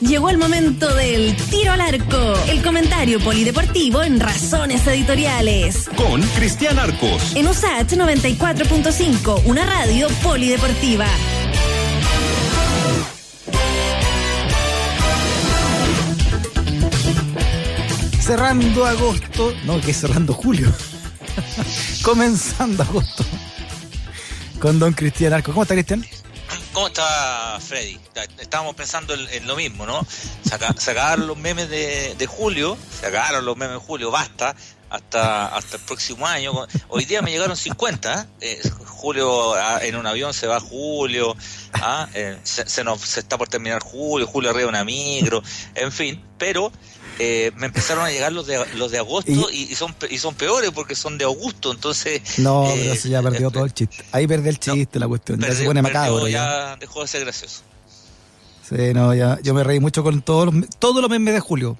Llegó el momento del tiro al arco, el comentario polideportivo en Razones Editoriales. Con Cristian Arcos. En USAT 94.5, una radio polideportiva. Cerrando agosto, no, que cerrando julio. Comenzando agosto. Con don Cristian Arcos. ¿Cómo está Cristian? ¿Cómo está Freddy? Estábamos pensando en, lo mismo, ¿no? sacar los memes de, julio, sacaron los memes de julio, basta, hasta, hasta el próximo año. Hoy día me llegaron 50, ¿eh? Eh, julio ah, en un avión se va julio, ¿ah? eh, se, nos, se está por terminar julio, julio arriba una micro, en fin, pero eh, me empezaron a llegar los de, los de agosto y, son y son peores porque son de Augusto, entonces... No, eh, pero eso ya perdió todo el chiste. Ahí perdió el chiste la cuestión, ya se pone macabro. Ya, dejó de ser gracioso. Sí, no, ya, yo me reí mucho con todos los, todos los memes de julio.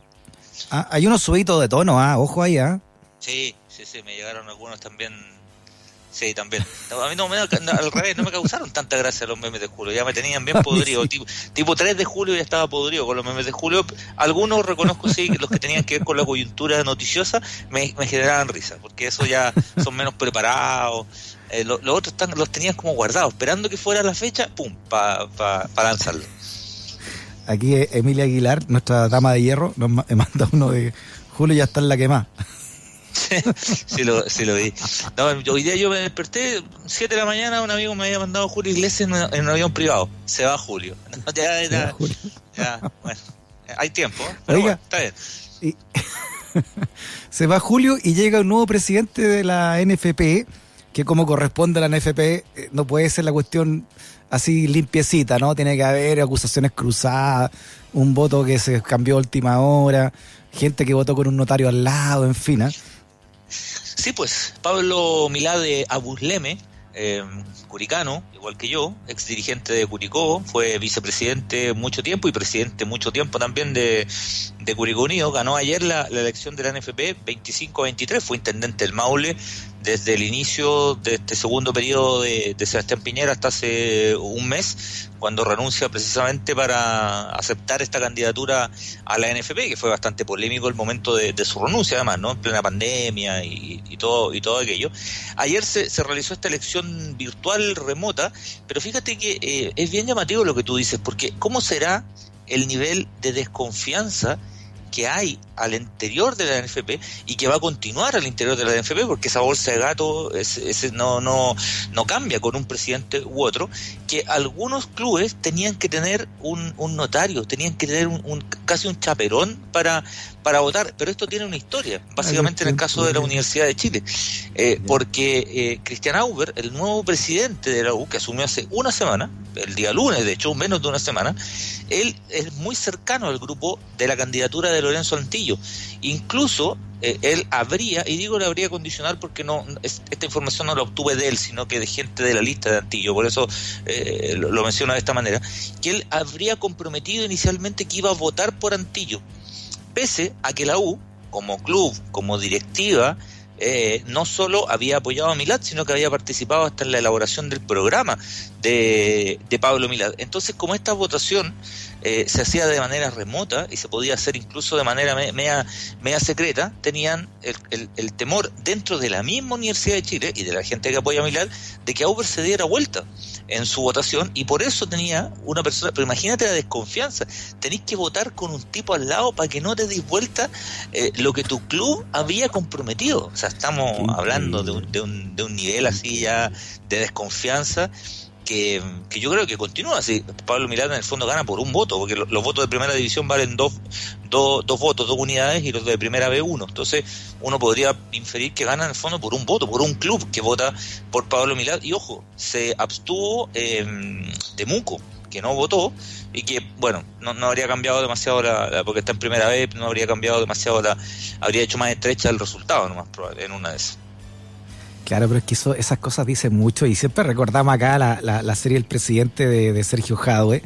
Ah, hay unos subitos de tono, ah, ojo ahí, ah. Sí, sí, sí, me llegaron algunos también Sí, también. A mí no me, al revés, no me causaron tanta gracia los memes de julio. Ya me tenían bien podrido. Tipo, tipo 3 de julio ya estaba podrido con los memes de julio. Algunos reconozco, sí, los que tenían que ver con la coyuntura noticiosa me, generaban risa, porque eso ya son menos preparados. Eh, los otros están, los tenías como guardados, esperando que fuera la fecha, pum, para pa, lanzarlo. Aquí Emilia Aguilar, nuestra dama de hierro, nos manda uno de Julio ya está en la quemada. sí, lo, sí lo vi. hoy día yo me desperté, 7 de la mañana, un amigo me había mandado Julio Iglesias en, un avión privado. Se va Julio. ya, ya, bueno, hay tiempo, ¿eh? pero bueno, está bien. se va Julio y llega un nuevo presidente de la NFP, que como corresponde a la NFP, eh, no puede ser la cuestión así limpiecita, ¿no? Tiene que haber acusaciones cruzadas, un voto que se cambió a última hora, gente que votó con un notario al lado, en fin. ¿eh? Sí, pues Pablo Milá de Abusleme, eh, curicano, igual que yo, ex dirigente de Curicó, fue vicepresidente mucho tiempo y presidente mucho tiempo también de, de Curicó Unido, ganó ayer la, elección de la NFP 25-23, fue intendente del Maule desde el inicio de este segundo periodo de, de, Sebastián Piñera hasta hace un mes, cuando renuncia precisamente para aceptar esta candidatura a la NFP, que fue bastante polémico el momento de, su renuncia, además, ¿no? En plena pandemia y, todo y todo aquello. Ayer se, se, realizó esta elección virtual remota, pero fíjate que eh, es bien llamativo lo que tú dices, porque ¿cómo será el nivel de desconfianza que hay al interior de la NFP y que va a continuar al interior de la NFP porque esa bolsa de gato ese, no, no, no cambia con un presidente u otro, que algunos clubes tenían que tener un, un notario, tenían que tener un, casi un chaperón para, para votar, pero esto tiene una historia, básicamente en el caso de la Universidad de Chile, eh, porque eh, Cristian Auber, el nuevo presidente de la U, que asumió hace una semana, el día lunes, de hecho, menos de una semana, él es muy cercano al grupo de la candidatura de Lorenzo Antillo. Incluso eh, él habría, y digo le habría condicional porque no esta información no la obtuve de él, sino que de gente de la lista de Antillo, por eso lo, lo menciono de esta manera, que él habría comprometido inicialmente que iba a votar por Antillo pese a que la U, como club, como directiva, eh, no solo había apoyado a Milad, sino que había participado hasta en la elaboración del programa de, Pablo Milad. Entonces, como esta votación eh, se hacía de manera remota y se podía hacer incluso de manera media, secreta, tenían el, el, temor dentro de la misma Universidad de Chile y de la gente que apoya a Milad de que Auber se diera vuelta en su votación y por eso tenía una persona, pero imagínate la desconfianza, tenéis que votar con un tipo al lado para que no te des vuelta eh, lo que tu club había comprometido. O sea, estamos hablando de un, de un, de un nivel así ya de desconfianza que, yo creo que continúa. Si Pablo Milán en el fondo gana por un voto, porque los, votos de primera división valen dos, dos, dos votos, dos unidades, y los de primera B uno. Entonces, uno podría inferir que gana en el fondo por un voto, por un club que vota por Pablo Milán. Y ojo, se abstuvo eh, de Muco, que no votó, y que, bueno, no, no habría cambiado demasiado la, porque está en primera vez, no habría cambiado demasiado la, habría hecho más estrecha el resultado, no más probable, en una de esas. Claro, pero es que eso, esas cosas dicen mucho y siempre recordamos acá la, la, serie El Presidente de, Sergio Jadwe.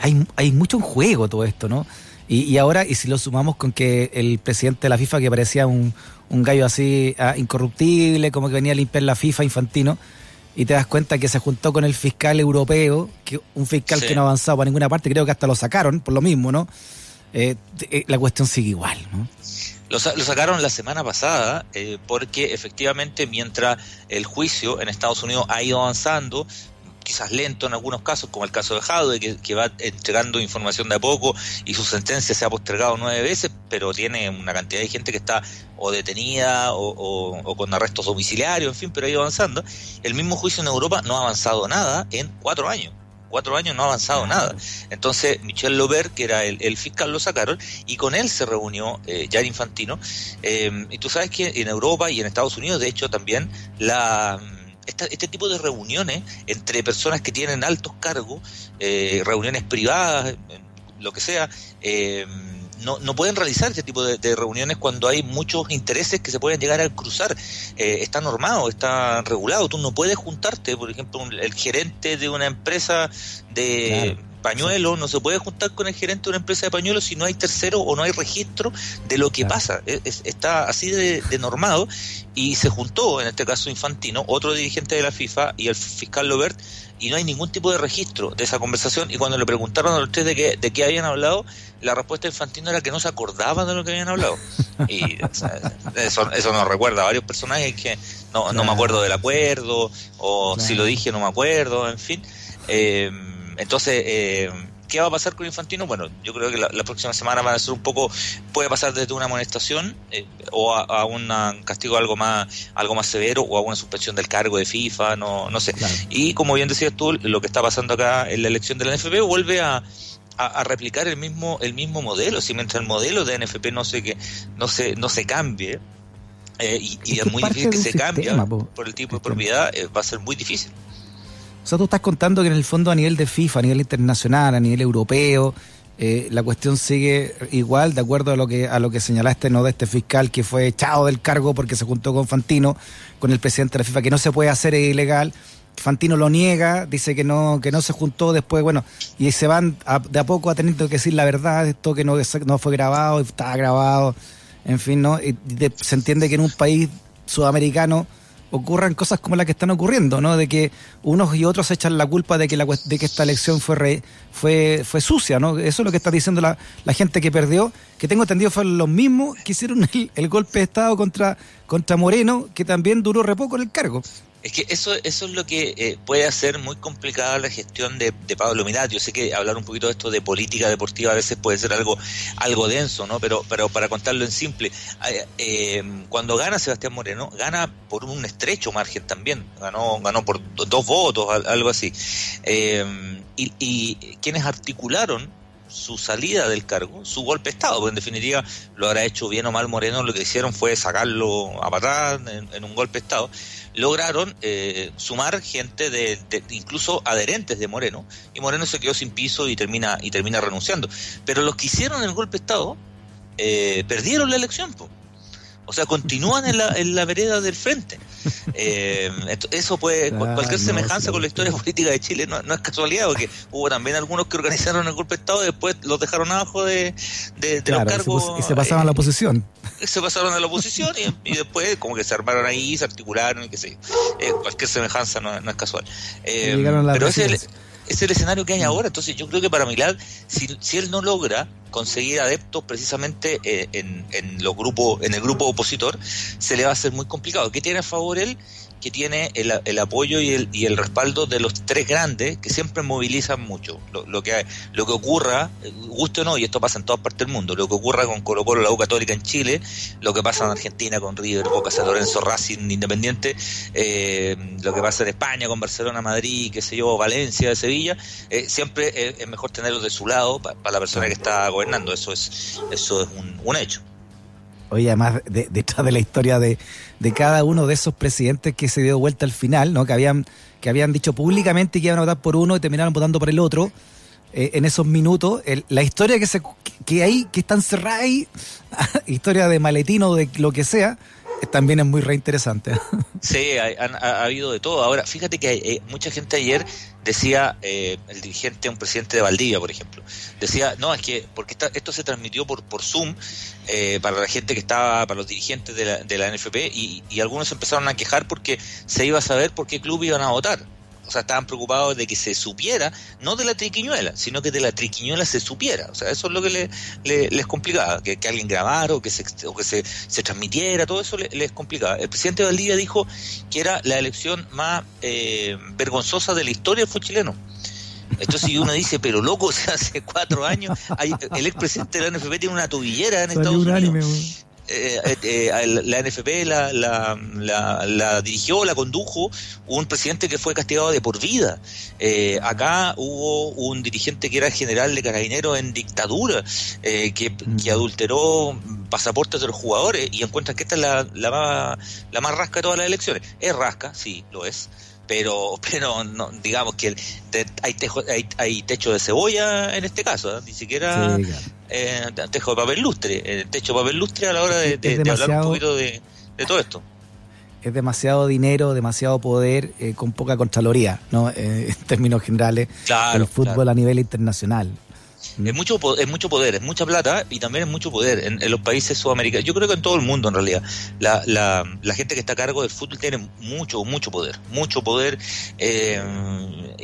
hay, hay mucho en juego todo esto, ¿no? Y, y, ahora, y si lo sumamos con que el presidente de la FIFA, que parecía un, un gallo así ah, incorruptible, como que venía a limpiar la FIFA infantino, y te das cuenta que se juntó con el fiscal europeo, que un fiscal que no avanzaba a ninguna parte, creo que hasta lo sacaron por lo mismo, ¿no? Eh, eh, la cuestión sigue igual, ¿no? Lo, sacaron la semana pasada eh, porque efectivamente mientras el juicio en Estados Unidos ha ido avanzando, quizás lento en algunos casos, como el caso de Jadwe, que, va entregando información de a poco y su sentencia se ha postergado nueve veces, pero tiene una cantidad de gente que está o detenida o, con arrestos domiciliarios, en fin, pero ha ido avanzando. El mismo juicio en Europa no ha avanzado nada en cuatro años cuatro años no ha avanzado nada. Entonces, Michel Lober, que era el, fiscal, lo sacaron y con él se reunió eh, Jan Infantino. Eh, y tú sabes que en Europa y en Estados Unidos, de hecho, también la este tipo de reuniones entre personas que tienen altos cargos, eh, reuniones privadas, lo que sea, eh, no, no pueden realizar este tipo de, reuniones cuando hay muchos intereses que se pueden llegar a cruzar. Eh, está normado, está regulado. Tú no puedes juntarte, por ejemplo, el gerente de una empresa de pañuelo, no se puede juntar con el gerente de una empresa de pañuelos si no hay tercero o no hay registro de lo que pasa. está así de, normado y se juntó, en este caso Infantino, otro dirigente de la FIFA y el fiscal Lobert, y no hay ningún tipo de registro de esa conversación. Y cuando le preguntaron a los tres de qué, de qué habían hablado, la respuesta de Infantino era que no se acordaban de lo que habían hablado. Y eso, eso nos recuerda a varios personajes que no, no me acuerdo del acuerdo, o si lo dije no me acuerdo, en fin. Eh, entonces, eh, ¿qué va a pasar con Infantino? Bueno, yo creo que la, próxima semana va a ser un poco, puede pasar desde una amonestación eh, o a, un castigo algo más, algo más severo o a una suspensión del cargo de FIFA, no, no sé. Y como bien decías tú, lo que está pasando acá en la elección de la NFP vuelve a, a, replicar el mismo, el mismo modelo. Si mientras el modelo de NFP no se, que, no se, no se cambie, eh, y, es, muy difícil que se cambie por el tipo de propiedad, va a ser muy difícil. O sea, tú estás contando que en el fondo a nivel de FIFA, a nivel internacional, a nivel europeo, eh, la cuestión sigue igual, de acuerdo a lo que a lo que señalaste no de este fiscal que fue echado del cargo porque se juntó con Fantino, con el presidente de la FIFA, que no se puede hacer es ilegal. Fantino lo niega, dice que no que no se juntó después, bueno, y se van de a poco a tener que decir la verdad, esto que no, fue grabado, estaba grabado, en fin, ¿no? Y se entiende que en un país sudamericano ocurran cosas como las que están ocurriendo, ¿no? De que unos y otros echan la culpa de que, la, de que esta elección fue, fue, fue sucia, ¿no? Eso es lo que está diciendo la, gente que perdió, que tengo entendido fueron los mismos que hicieron el, golpe de Estado contra, contra Moreno, que también duró re poco en el cargo. Es que eso, eso es lo que eh, puede hacer muy complicada la gestión de, Pablo Mirat. Yo sé que hablar un poquito de esto de política deportiva a veces puede ser algo, algo denso, ¿no? Pero, pero para contarlo en simple, eh, cuando gana Sebastián Moreno, gana por un estrecho margen también. Ganó, ganó por dos votos, algo así. Eh, y quienes articularon su salida del cargo, su golpe de Estado, porque en definitiva lo habrá hecho bien o mal Moreno, lo que hicieron fue sacarlo a patar en, un golpe de Estado, lograron eh, sumar gente de, incluso adherentes de Moreno, y Moreno se quedó sin piso y termina, y termina renunciando. Pero los que hicieron el golpe de Estado eh, perdieron la elección. O sea, continúan en la, en la vereda del frente. Eh, eso puede, cualquier semejanza con la historia política de Chile no, es casualidad, porque hubo también algunos que organizaron el golpe de Estado y después los dejaron abajo de, de, los cargos. Y se pasaron a la oposición. Se pasaron a la oposición y, después como que se armaron ahí, se articularon y qué sé. Eh, cualquier semejanza no, es casual. Eh, pero ese es el escenario que hay ahora. Entonces yo creo que para Milad, si, si él no logra conseguir adeptos precisamente eh, en, en, los grupos, en el grupo opositor, se le va a hacer muy complicado. ¿Qué tiene a favor él? Que tiene el, el apoyo y el, y el, respaldo de los tres grandes que siempre movilizan mucho. Lo, lo, que, lo que ocurra, guste o no, y esto pasa en todas partes del mundo, lo que ocurra con Colo Colo, la U Católica en Chile, lo que pasa en Argentina con River, Boca, San Lorenzo, Racing, Independiente, eh, lo que pasa en España con Barcelona, Madrid, qué sé yo, Valencia, Sevilla, eh, siempre es, mejor tenerlos de su lado para la persona que está gobernando. Eso es, eso es un, un hecho. Oye, además, detrás de, la historia de, cada uno de esos presidentes que se dio vuelta al final, ¿no? Que habían, que habían dicho públicamente que iban a votar por uno y terminaron votando por el otro. Eh, en esos minutos, la historia que se que hay, que está encerrada ahí, historia de maletín o de lo que sea, también es muy reinteresante. Sí, ha, habido de todo. Ahora, fíjate que hay, mucha gente ayer decía, eh, el dirigente, un presidente de Valdivia, por ejemplo, decía, no, es que, porque esto se transmitió por, por Zoom eh, para la gente que estaba, para los dirigentes de la, de la NFP, y, y algunos empezaron a quejar porque se iba a saber por qué club iban a votar o sea, estaban preocupados de que se supiera, no de la triquiñuela, sino que de la triquiñuela se supiera. O sea, eso es lo que les complicaba, que, alguien grabara o que se, o que se, transmitiera, todo eso les, complicaba. El presidente Valdivia dijo que era la elección más eh, vergonzosa de la historia del fútbol chileno. Entonces si uno dice, pero loco, o sea, hace cuatro años, hay, el expresidente de la NFP tiene una tobillera en Estados Unidos. Eh, eh, la NFP la, la, la, dirigió, la condujo un presidente que fue castigado de por vida. acá hubo un dirigente que era general de carabineros en dictadura, que, mm. que, adulteró pasaportes de los jugadores y encuentran que esta es la, la, más, la más rasca de todas las elecciones. Es rasca, sí, lo es pero pero no, digamos que hay, tejo, hay, hay, techo de cebolla en este caso, ¿eh? ni siquiera eh, techo de papel lustre, eh, techo de papel lustre a la hora de, hablar un poquito de, todo esto. Es demasiado dinero, demasiado poder con poca contraloría, ¿no? en términos generales, el fútbol a nivel internacional. Es mucho, es mucho poder, es mucha plata y también es mucho poder en, los países sudamericanos. Yo creo que en todo el mundo, en realidad. La, la, la, gente que está a cargo del fútbol tiene mucho, mucho poder. Mucho poder. Eh,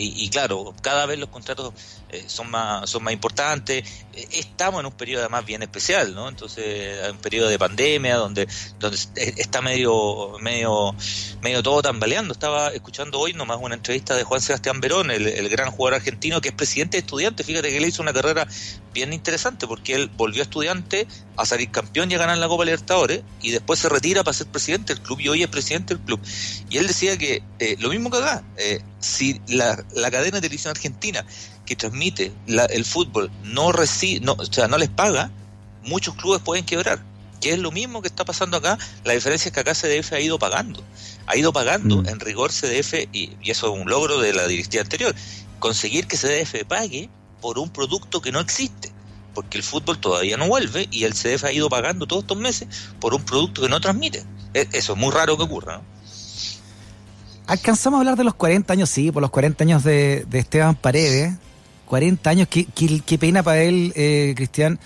y, claro, cada vez los contratos eh, son, más, son más importantes. Eh, estamos en un periodo además bien especial, ¿no? Entonces, un periodo de pandemia donde, donde está medio, medio, medio todo tambaleando. Estaba escuchando hoy nomás una entrevista de Juan Sebastián Verón, el, el gran jugador argentino que es presidente de estudiantes. Fíjate que le hizo una carrera bien interesante porque él volvió a estudiante a salir campeón y a ganar la Copa Libertadores y después se retira para ser presidente del club y hoy es presidente del club. Y él decía que eh, lo mismo que acá, eh, si la, la, cadena de televisión argentina que transmite el fútbol no, recibe, no, o sea, no les paga, muchos clubes pueden quebrar. Que es lo mismo que está pasando acá, la diferencia es que acá CDF ha ido pagando, ha ido pagando mm. en rigor CDF, y, y eso es un logro de la directiva anterior, conseguir que CDF pague por un producto que no existe, porque el fútbol todavía no vuelve y el CDF ha ido pagando todos estos meses por un producto que no transmite. E, eso es muy raro que ocurra. ¿no? Alcanzamos a hablar de los 40 años, sí, por los 40 años de, Esteban Paredes. 40 años, qué, qué, pena para él, eh, Cristian,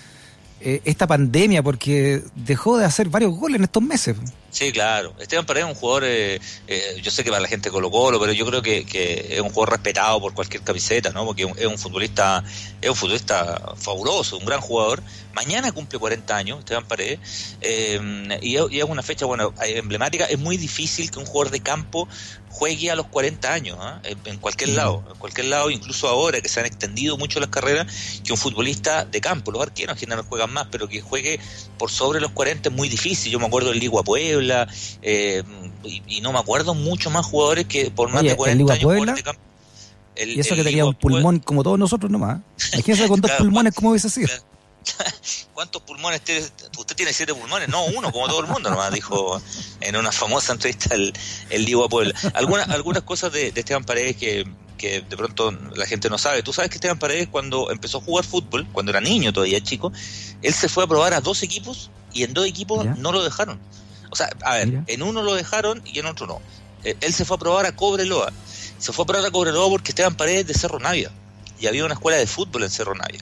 eh, esta pandemia, porque dejó de hacer varios goles en estos meses. Sí, claro. Esteban Paredes es un jugador, eh, eh, yo sé que para la gente Colo Colo, pero yo creo que, es un jugador respetado por cualquier camiseta, ¿no? Porque es un futbolista, es un futbolista fabuloso, un gran jugador. Mañana cumple 40 años Esteban Paredes eh, y, es una fecha, bueno, emblemática. Es muy difícil que un jugador de campo juegue a los 40 años, ¿ah? en, cualquier lado, en cualquier lado, incluso ahora que se han extendido mucho las carreras, que un futbolista de campo, los arqueros en general juegan más, pero que juegue por sobre los 40 es muy difícil. Yo me acuerdo del Ligua Puebla, eh, y, no me acuerdo mucho más jugadores que por más de 40 años Puebla, y eso que tenía un pulmón como todos nosotros nomás. Imagínese con dos pulmones, ¿cómo hubiese sido? ¿Cuántos pulmones tiene? Usted tiene siete pulmones, no uno, como todo el mundo nomás, dijo en una famosa entrevista el, el Diego Puebla. Algunas, algunas cosas de, Esteban Paredes que, que de pronto la gente no sabe. Tú sabes que Esteban Paredes cuando empezó a jugar fútbol, cuando era niño todavía chico, él se fue a probar a dos equipos y en dos equipos no lo dejaron. O sea, a ver, en uno lo dejaron y en otro no. Eh, él se fue a probar a Cobreloa. Se fue a probar a Cobreloa porque estaban paredes de Cerro Navia. Y había una escuela de fútbol en Cerro Navia.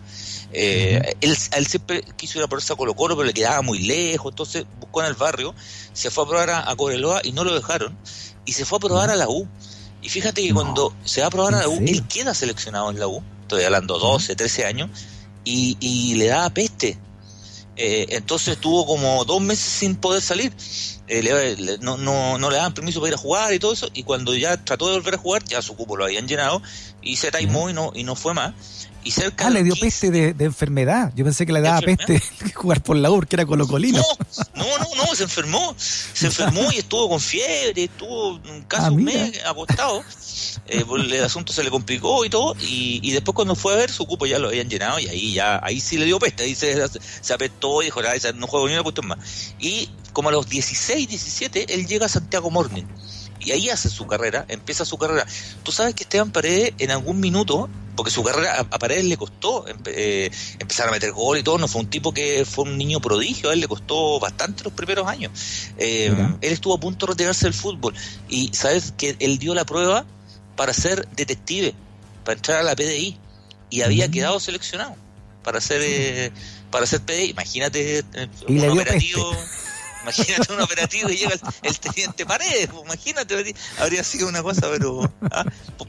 Eh, él, siempre quiso ir a probarse a Colo Colo, pero le quedaba muy lejos. Entonces buscó en el barrio, se fue a probar a, Cobreloa y no lo dejaron. Y se fue a probar a la U. Y fíjate que cuando se va a probar a la U, él queda seleccionado en la U. Estoy hablando 12, 13 años. Y, y le da peste eh, entonces estuvo como dos meses sin poder salir. Eh, no, no, no, le daban permiso para ir a jugar y todo eso. Y cuando ya trató de volver a jugar, ya su cupo lo habían llenado y se taimó y no, y no fue más. Y cerca ah, le dio peste de, enfermedad. Yo pensé que le daba peste jugar por la UR, que era colocolino. No, no, no, no, se enfermó. Se enfermó y estuvo con fiebre, estuvo casi ah, un mes acostado. Eh, el asunto se le complicó y todo. Y, y, después cuando fue a ver, su cupo ya lo habían llenado y ahí ya ahí sí le dio peste. Ahí se, se apestó y dijo, no juego ni una cuestión más. Y como a los 16, 17, él llega a Santiago Morning y ahí hace su carrera, empieza su carrera. Tú sabes que Esteban Paredes en algún minuto porque su carrera a, Paredes le costó eh, empezar a meter gol y todo, no fue un tipo que fue un niño prodigio, a él le costó bastante los primeros años. Eh, él estuvo a punto de retirarse del fútbol y sabes que él dio la prueba para ser detective, para entrar a la PDI y había quedado seleccionado para ser eh, para ser PDI. Imagínate un operativo. Imagínate un operativo y llega el, teniente Paredes, pues, imagínate, habría sido una cosa, pero ah,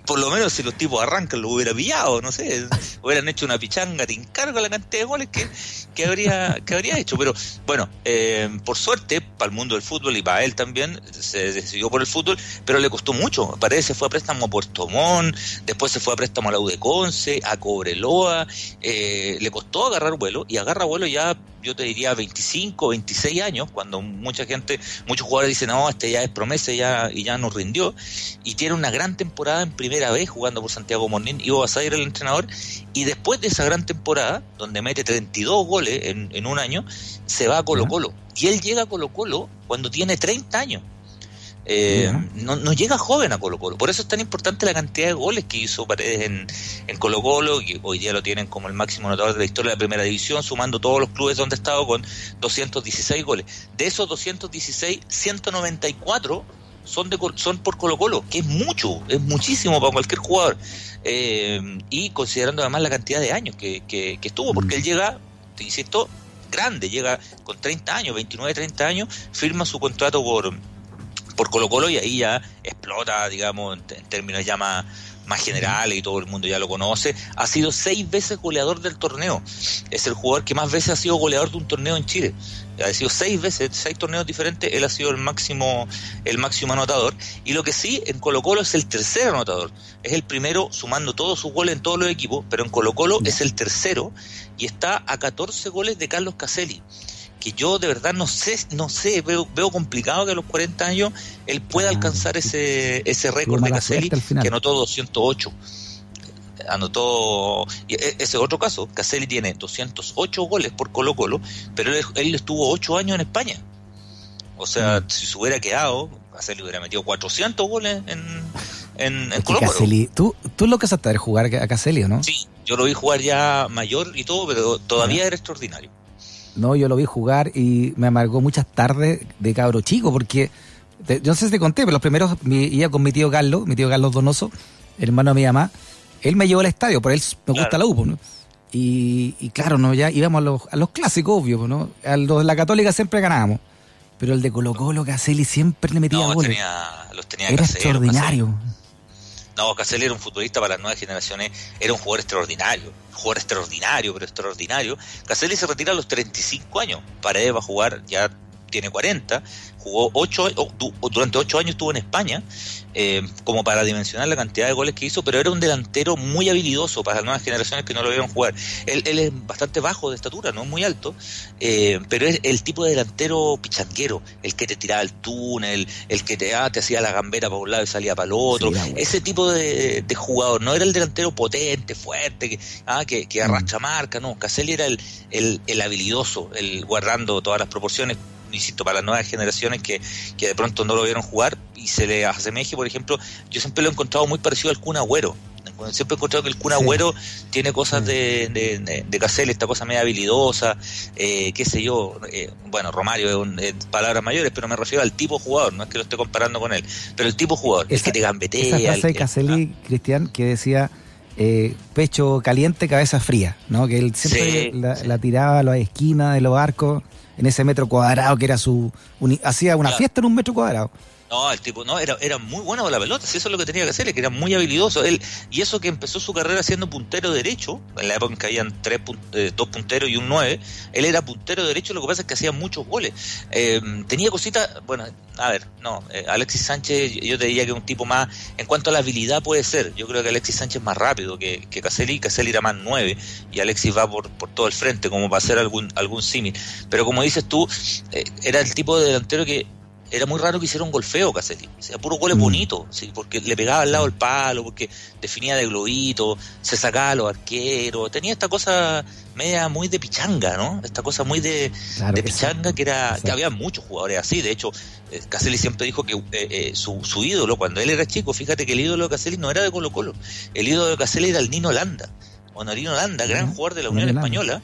por, lo menos si los tipos arrancan lo hubiera pillado, no sé, hubieran hecho una pichanga, te encargo la cantidad de goles que, que habría que habría hecho. Pero bueno, eh, por suerte, para el mundo del fútbol y para él también, se decidió por el fútbol, pero le costó mucho. Paredes se fue a préstamo a Puerto Montt, después se fue a préstamo a la U de Conce, a Cobreloa, eh, le costó agarrar vuelo y agarra vuelo ya yo te diría 25, 26 años, cuando mucha gente, muchos jugadores dicen, no, este ya es promesa ya, y ya nos rindió, y tiene una gran temporada en primera vez jugando por Santiago Mornín, Ivo ir el entrenador, y después de esa gran temporada, donde mete 32 goles en, en un año, se va a Colo Colo. Y él llega a Colo Colo cuando tiene 30 años. Eh, no, no, llega joven a Colo Colo. Por eso es tan importante la cantidad de goles que hizo Paredes en, en Colo Colo, que hoy día lo tienen como el máximo anotador de la historia de la primera división, sumando todos los clubes donde ha estado con 216 goles. De esos 216, 194 son, de, son por Colo Colo, que es mucho, es muchísimo para cualquier jugador. Eh, y considerando además la cantidad de años que, que, que estuvo, porque mm. él llega, te insisto, grande, llega con 30 años, 29, 30 años, firma su contrato por por Colo Colo y ahí ya explota, digamos, en, términos ya más, generales y todo el mundo ya lo conoce. Ha sido seis veces goleador del torneo. Es el jugador que más veces ha sido goleador de un torneo en Chile. Ha sido seis veces, seis torneos diferentes, él ha sido el máximo, el máximo anotador. Y lo que sí, en Colo Colo es el tercer anotador. Es el primero sumando todos sus goles en todos los equipos, pero en Colo Colo es el tercero y está a 14 goles de Carlos Caselli que yo de verdad no sé, no sé, veo, veo complicado que a los 40 años él pueda ah, alcanzar ese, ese récord de Caselli, que anotó 208. Anotó, y e, ese otro caso, Caselli tiene 208 goles por Colo Colo, pero él, estuvo 8 años en España. O sea, mm. si se hubiera quedado, Caselli hubiera metido 400 goles en, en, Colo Colo. ¿tú, tú lo que sabes de jugar a Caselli, ¿no? Sí, yo lo vi jugar ya mayor y todo, pero todavía era extraordinario. No, yo lo vi jugar y me amargó muchas tardes de cabro chico, porque yo no sé si te conté, pero los primeros iba con mi tío Carlos, mi tío Carlos Donoso, hermano de mi mamá. Él me llevó al estadio, por él me gusta la UPO, ¿no? Y, claro, no ya íbamos a los, a los clásicos, obvio, ¿no? A los de la Católica siempre ganábamos. Pero el de Colo Colo, Caselli siempre le metía no, goles. Tenía, los tenía Era extraordinario. No, Caselli era un futbolista para las nuevas generaciones, era un jugador extraordinario, jugador extraordinario, pero extraordinario. Caselli se retira a los 35 años, Paredes va a jugar ya tiene 40, jugó ocho, durante 8 años estuvo en España, eh, como para dimensionar la cantidad de goles que hizo, pero era un delantero muy habilidoso para las nuevas generaciones que no lo vieron jugar. Él, es bastante bajo de estatura, no es muy alto, eh, pero es el tipo de delantero pichanguero, el que te tiraba el túnel, el que te, ah, te hacía la gambera para un lado y salía para el otro, ese tipo de, jugador, no era el delantero potente, fuerte, que, ah, que, que arrastra mm. marca, no, Caselli era el, el, el habilidoso, el guardando todas las proporciones insisto, para las nuevas generaciones que, que de pronto no lo vieron jugar y se le asemeje, por ejemplo, yo siempre lo he encontrado muy parecido al Kun Agüero. Siempre he encontrado que el Kun Agüero tiene cosas de, de, de, Cassell, esta cosa media habilidosa, eh, qué sé yo. Eh, bueno, Romario es, palabras mayores, pero me refiero al tipo jugador, no es que lo esté comparando con él, pero el tipo jugador, es que te gambetea. Esa frase de Caselli, ah. Cristian, que decía eh, pecho caliente, cabeza fría, ¿no? Que él siempre la, la, tiraba a las esquinas de los arcos en ese metro cuadrado que era su... hacía una fiesta en un metro cuadrado. No, el tipo, no, era, era muy bueno con la pelota, si eso es lo que tenía que hacer, que era muy habilidoso. Él, y eso que empezó su carrera siendo puntero derecho, en la época en que habían tres, eh, dos punteros y un nueve, él era puntero derecho, lo que pasa es que hacía muchos goles. Eh, tenía cositas, bueno, a ver, no, eh, Alexis Sánchez, yo te diría que un tipo más, en cuanto a la habilidad puede ser, yo creo que Alexis Sánchez es más rápido que, que Caselli, Caselli era más nueve, y Alexis va por, por todo el frente, como para hacer algún, algún símil. Pero como dices tú, era el tipo de delantero que era muy raro que hiciera un golfeo Caselli. O sea, puro goles mm. bonito, ¿sí? porque le pegaba al lado el palo, porque definía de globito, se sacaba a los arqueros. Tenía esta cosa media muy de pichanga, ¿no? Esta cosa muy de, de pichanga que era que había muchos jugadores así. De hecho, eh, Caselli siempre dijo que eh, eh, su, su, ídolo, cuando él era chico, fíjate que el ídolo de Caselli no era de Colo Colo. El ídolo de Caselli era el Nino Landa. Honorino Landa, gran jugador de la Unión Española.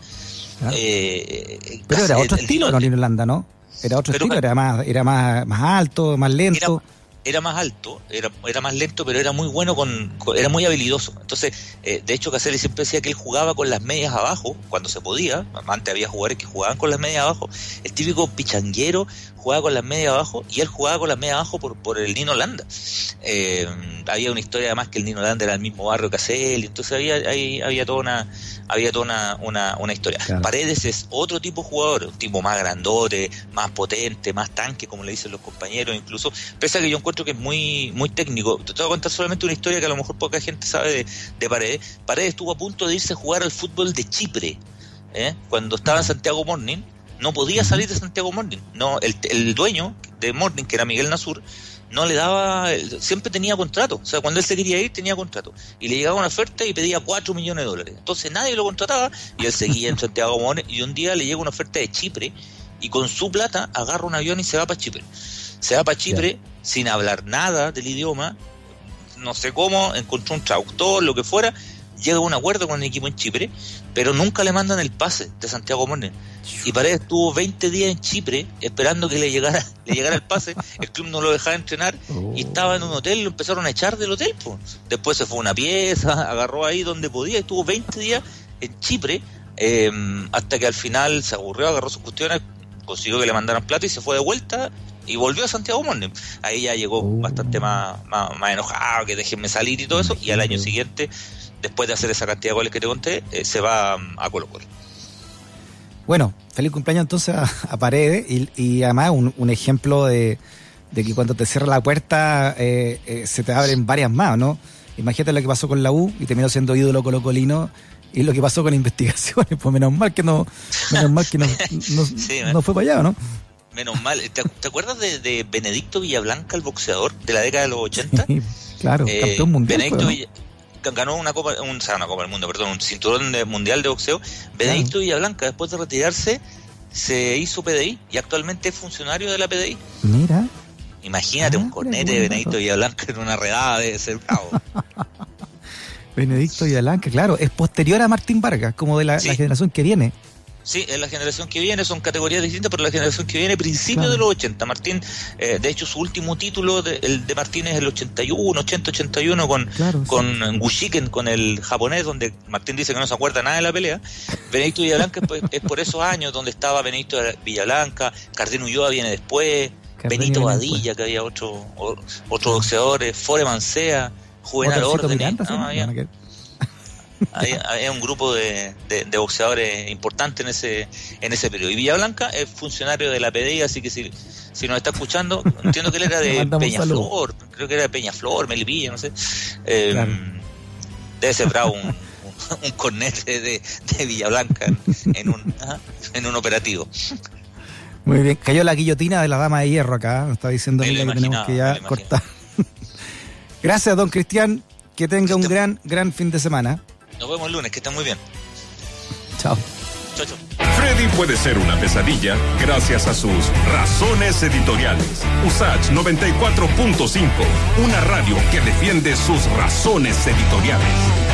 Pero era otro estilo, Honorino Landa, ¿no? Era otro estilo, era más, era más, más alto, más lento. Era, más alto, era, era más lento, pero era muy bueno con, era muy habilidoso. Entonces, eh, de hecho, Caselli siempre decía que él jugaba con las medias abajo, cuando se podía. Antes había jugadores que jugaban con las medias abajo. El típico pichanguero jugaba con las medias abajo y él jugaba con las medias abajo por, por el Nino Landa. Eh, había una historia además que el Nino Landa era el mismo barrio que Caselli, entonces había, había toda una, había toda una, una, historia. Paredes es otro tipo de jugador, un tipo más grandote, más potente, más tanque, como le dicen los compañeros, incluso, pese a que yo encuentro que es muy, muy técnico. Te voy a contar solamente una historia que a lo mejor poca gente sabe de, de Paredes. Paredes estuvo a punto de irse a jugar al fútbol de Chipre, ¿eh? cuando estaba en Santiago Morning no podía salir de Santiago Morning. No, el, el dueño de Morning, que era Miguel Nasur, no le daba, siempre tenía contrato. O sea, cuando él se quería ir, tenía contrato. Y le llegaba una oferta y pedía 4 millones de dólares. Entonces nadie lo contrataba y él seguía en Santiago Morning. Y un día le llega una oferta de Chipre y con su plata agarra un avión y se va para Chipre. Se va para Chipre sin hablar nada del idioma. No sé cómo, encontró un traductor, lo que fuera. Llega a un acuerdo con el equipo en Chipre, pero nunca le mandan el pase de Santiago Morning. Y Paredes estuvo 20 días en Chipre esperando que le llegara, le llegara el pase. El club no lo dejaba entrenar y estaba en un hotel. Lo empezaron a echar del hotel. Después se fue a una pieza, agarró ahí donde podía. Estuvo 20 días en Chipre em, hasta que al final se aburrió, agarró sus cuestiones, consiguió que le mandaran plata y se fue de vuelta y volvió a Santiago Morning. Ahí ya llegó oh. bastante más, más, enojado, que déjenme salir y todo eso. Y al año siguiente, después de hacer esa cantidad de goles que te conté, eh, se va a Colo Colo. Bueno, feliz cumpleaños entonces a, Paredes y, además un, ejemplo de, que cuando te cierra la puerta eh, eh, se te abren varias más, ¿no? Imagínate lo que pasó con la U y terminó siendo ídolo colocolino y lo que pasó con investigaciones, pues menos mal que no, menos mal que no, no, fue para allá, ¿no? Menos mal. ¿Te, acuerdas de, Benedicto Villablanca, el boxeador de la década de los 80? claro, eh, campeón mundial. Benedicto ganó una copa, un, o una copa del mundo, perdón, un cinturón mundial de boxeo. Benedicto Villablanca, después de retirarse, se hizo PDI y actualmente es funcionario de la PDI. Mira. Imagínate un ah, cornete de Benedicto Villablanca en una redada de ser bravo. Benedicto Villablanca, claro, es posterior a Martín Vargas, como de la generación que viene. Sí, es la generación que viene, son categorías distintas, pero la generación que viene, principio de los 80. Martín, eh, de hecho, su último título, de, el de Martín es el 81, 80-81 con, con Gushiken, con el japonés, donde Martín dice que no se acuerda nada de la pelea. Benedicto Villablanca es, por esos años donde estaba Benedicto Villablanca, Cardino Ulloa viene después, Benito Badilla, que había otro, otros boxeadores, Fore Mancea, Juvenal Orden. Hay, un grupo de, boxeadores importante en ese en ese periodo. Y Villablanca es funcionario de la PDI, así que si, si nos está escuchando, entiendo que él era de Peñaflor, creo que era de Peñaflor, Melipilla, no sé. Eh, Debe ser bravo un, un, cornete de, de Villablanca en, un, en un operativo. Muy bien, cayó la guillotina de la dama de hierro acá, nos está diciendo que tenemos que ya cortar. Gracias, don Cristian. Que tenga un gran, gran fin de semana. Nos vemos el lunes, que estén muy bien. Chao. Chao, chao. Freddy puede ser una pesadilla gracias a sus razones editoriales. Usach 94.5, una radio que defiende sus razones editoriales.